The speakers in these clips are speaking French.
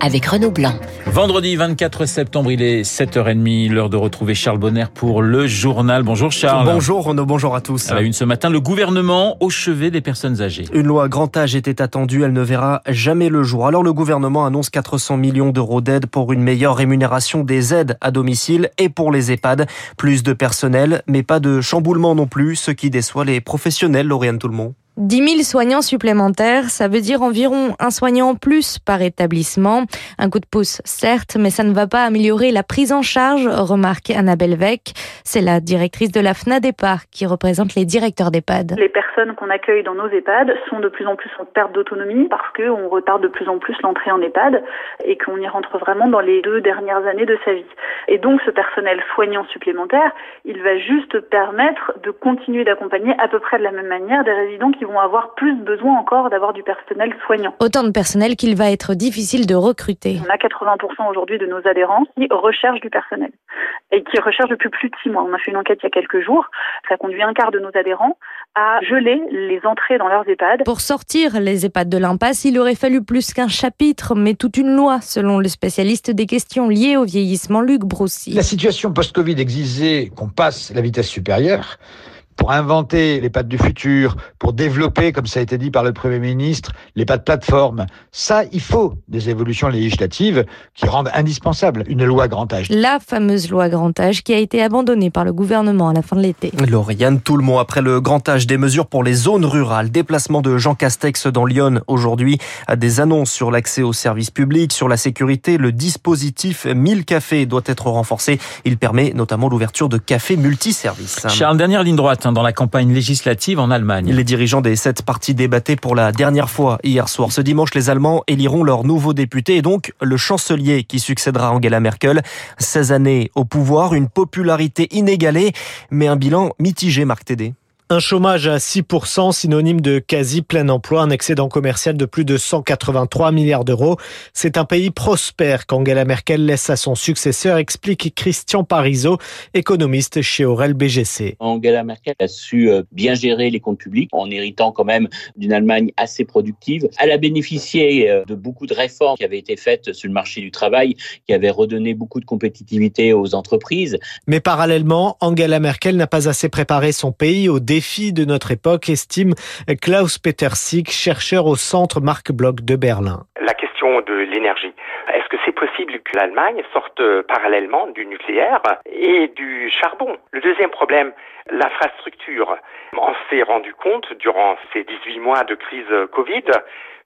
avec Renaud Blanc. Vendredi 24 septembre, il est 7h30, l'heure de retrouver Charles Bonner pour le journal. Bonjour Charles. Bonjour Renaud, bonjour à tous. À la une ce matin, le gouvernement au chevet des personnes âgées. Une loi grand âge était attendue, elle ne verra jamais le jour. Alors le gouvernement annonce 400 millions d'euros d'aide pour une meilleure rémunération des aides à domicile et pour les EHPAD. Plus de personnel, mais pas de chamboulement non plus, ce qui déçoit les professionnels, Lauriane Tout-le-Monde. 10 000 soignants supplémentaires, ça veut dire environ un soignant en plus par établissement. Un coup de pouce, certes, mais ça ne va pas améliorer la prise en charge, remarque Annabelle Veck. C'est la directrice de la FNADEPAR qui représente les directeurs d'EHPAD. Les personnes qu'on accueille dans nos EHPAD sont de plus en plus en perte d'autonomie parce qu'on retarde de plus en plus l'entrée en EHPAD et qu'on y rentre vraiment dans les deux dernières années de sa vie. Et donc ce personnel soignant supplémentaire, il va juste permettre de continuer d'accompagner à peu près de la même manière des résidents qui vont avoir plus besoin encore d'avoir du personnel soignant. Autant de personnel qu'il va être difficile de recruter. On a 80% aujourd'hui de nos adhérents qui recherchent du personnel et qui recherchent depuis plus de six mois. On a fait une enquête il y a quelques jours. Ça conduit un quart de nos adhérents à geler les entrées dans leurs EHPAD. Pour sortir les EHPAD de l'impasse, il aurait fallu plus qu'un chapitre, mais toute une loi, selon le spécialiste des questions liées au vieillissement, Luc Broussy. La situation post-Covid exigeait qu'on passe la vitesse supérieure pour inventer les pattes du futur, pour développer, comme ça a été dit par le Premier ministre, les pattes plateforme. Ça, il faut des évolutions législatives qui rendent indispensable une loi grand âge. La fameuse loi grand âge qui a été abandonnée par le gouvernement à la fin de l'été. Lauriane, tout le monde après le grand âge des mesures pour les zones rurales. Déplacement de Jean Castex dans Lyon aujourd'hui. Des annonces sur l'accès aux services publics, sur la sécurité. Le dispositif 1000 cafés doit être renforcé. Il permet notamment l'ouverture de cafés multiservices. Charles, dernière ligne droite dans la campagne législative en Allemagne. Les dirigeants des sept partis débattaient pour la dernière fois hier soir. Ce dimanche, les Allemands éliront leur nouveau député et donc le chancelier qui succédera Angela Merkel. 16 années au pouvoir, une popularité inégalée, mais un bilan mitigé, Marc Tédé. Un chômage à 6%, synonyme de quasi plein emploi, un excédent commercial de plus de 183 milliards d'euros. C'est un pays prospère qu'Angela Merkel laisse à son successeur, explique Christian Parizeau, économiste chez Aurel BGC. Angela Merkel a su euh, bien gérer les comptes publics en héritant quand même d'une Allemagne assez productive. Elle a bénéficié euh, de beaucoup de réformes qui avaient été faites sur le marché du travail, qui avaient redonné beaucoup de compétitivité aux entreprises. Mais parallèlement, Angela Merkel n'a pas assez préparé son pays au défi de notre époque, estime Klaus Peter Sieg, chercheur au centre Marc Bloch de Berlin. La question de l'énergie. Est-ce que c'est possible que l'Allemagne sorte parallèlement du nucléaire et du charbon? Le deuxième problème, l'infrastructure. On s'est rendu compte durant ces 18 mois de crise Covid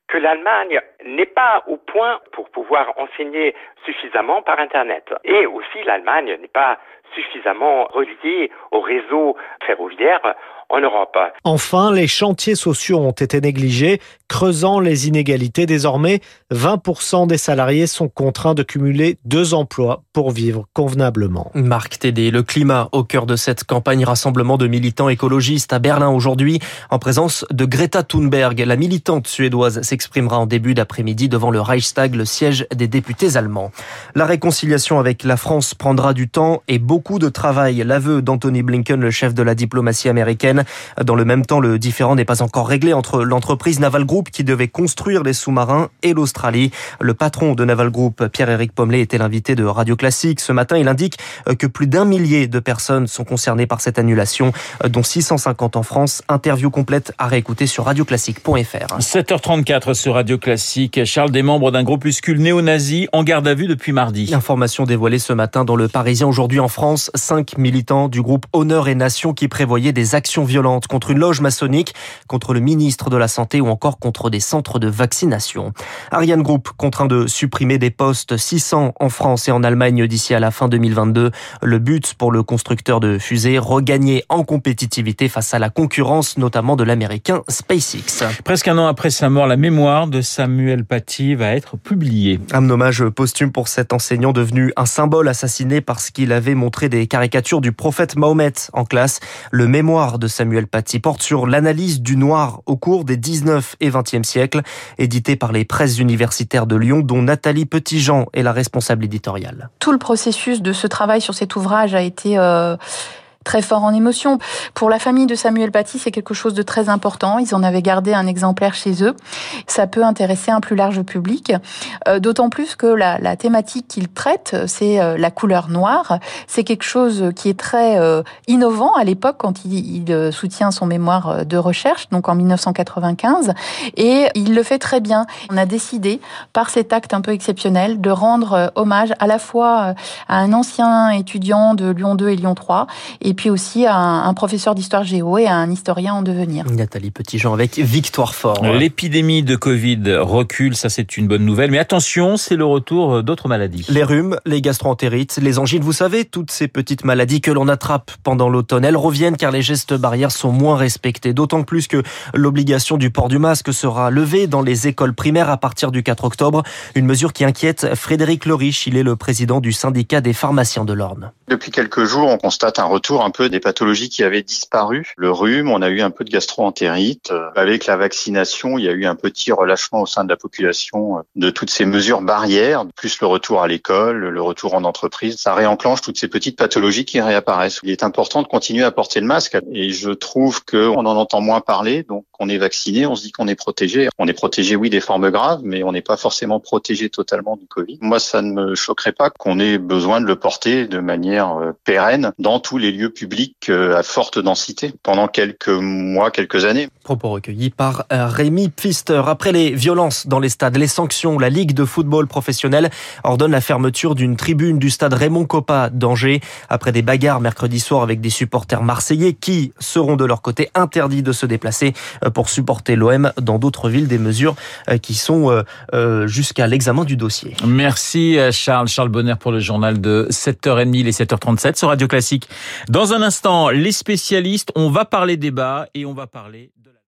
que l'Allemagne n'est pas au point pour pouvoir enseigner suffisamment par Internet. Et aussi l'Allemagne n'est pas suffisamment reliée au réseau ferroviaire en Europe. Enfin, les chantiers sociaux ont été négligés, creusant les inégalités. Désormais, 20% des salariés sont contraints de cumuler deux emplois pour vivre convenablement. Marc Tédé, le climat au cœur de cette campagne rassemblement de militants écologistes à Berlin aujourd'hui, en présence de Greta Thunberg. La militante suédoise s'exprimera en début d'après-midi devant le Reichstag, le siège des députés allemands. La réconciliation avec la France prendra du temps et beaucoup de travail. L'aveu d'Anthony Blinken, le chef de la diplomatie américaine. Dans le même temps, le différend n'est pas encore réglé entre l'entreprise Naval Group qui devait construire les sous-marins et l'Australie. Le patron de Naval Group, Pierre-Éric Pommelet, était l'invité de Radio Classique. Ce matin, il indique que plus d'un millier de personnes sont concernées par cette annulation, dont 650 en France. Interview complète à réécouter sur radioclassique.fr. 7h34 sur Radio Classique. Charles, des membres d'un groupuscule néo-nazi en garde à vue depuis mardi. Information dévoilée ce matin dans le Parisien. Aujourd'hui en France, cinq militants du groupe Honneur et Nation qui prévoyaient des actions violentes contre une loge maçonnique, contre le ministre de la Santé ou encore contre des centres de vaccination. Ariane Group contraint de supprimer des postes 600 en France et en Allemagne d'ici à la fin 2022. Le but pour le constructeur de fusées, regagner en compétitivité face à la concurrence notamment de l'américain SpaceX. Presque un an après sa mort, la mémoire de Samuel Paty va être publiée. Un hommage posthume pour cet enseignant devenu un symbole assassiné parce qu'il avait montré des caricatures du prophète Mahomet en classe. Le mémoire de Samuel Paty porte sur l'analyse du noir au cours des 19 et XXe siècle, édité par les presses universitaires de Lyon, dont Nathalie Petitjean est la responsable éditoriale. Tout le processus de ce travail sur cet ouvrage a été euh, très fort en émotion. Pour la famille de Samuel Paty, c'est quelque chose de très important. Ils en avaient gardé un exemplaire chez eux. Ça peut intéresser un plus large public, euh, d'autant plus que la, thématique qu'il traite, c'est euh, la couleur noire. C'est quelque chose qui est très euh, innovant à l'époque quand il, soutient son mémoire de recherche, donc en 1995, et il le fait très bien. On a décidé, par cet acte un peu exceptionnel, de rendre hommage à la fois à un ancien étudiant de Lyon 2 et Lyon 3, et et puis aussi à un, professeur d'histoire géo et à un historien en devenir. Nathalie Petitjean avec Victoire Fort. L'épidémie de Covid recule, ça c'est une bonne nouvelle, mais attention, c'est le retour d'autres maladies. Les rhumes, les gastroentérites, les angines, vous savez, toutes ces petites maladies que l'on attrape pendant l'automne, elles reviennent car les gestes barrières sont moins respectés, d'autant plus que l'obligation du port du masque sera levée dans les écoles primaires à partir du 4 octobre, une mesure qui inquiète Frédéric Lorich, il est le président du syndicat des pharmaciens de l'Orne. Depuis quelques jours, on constate un retour un peu des pathologies qui avaient disparu. Le rhume, on a eu un peu de gastroentérite. Avec la vaccination, il y a eu un petit relâchement au sein de la population euh, de toutes ces mesures barrières, plus le retour à l'école, le retour en entreprise. Ça réenclenche toutes ces petites pathologies qui réapparaissent. Il est important de continuer à porter le masque et je trouve qu'on en entend moins parler. Donc, on est vacciné, on se dit qu'on est protégé. On est protégé, oui, des formes graves, mais on n'est pas forcément protégé totalement du Covid. Moi, ça ne me choquerait pas qu'on ait besoin de le porter de manière euh, pérenne dans tous les lieux public euh, à forte densité pendant quelques mois, quelques années. Propos recueillis par euh, Rémi Pfister. Après les violences dans les stades, les sanctions, la Ligue de football professionnel ordonne la fermeture d'une tribune du stade Raymond Coppa d'Angers après des bagarres mercredi soir avec des supporters marseillais qui seront de leur côté interdits de se déplacer pour supporter l'OM dans d'autres villes. Des mesures qui sont jusqu'à l'examen du dossier. Merci Charles. Charles Bonner pour le journal de 7h30 et 7h37 sur Radio Classique. Dans un instant, les spécialistes, on va parler débat et on va parler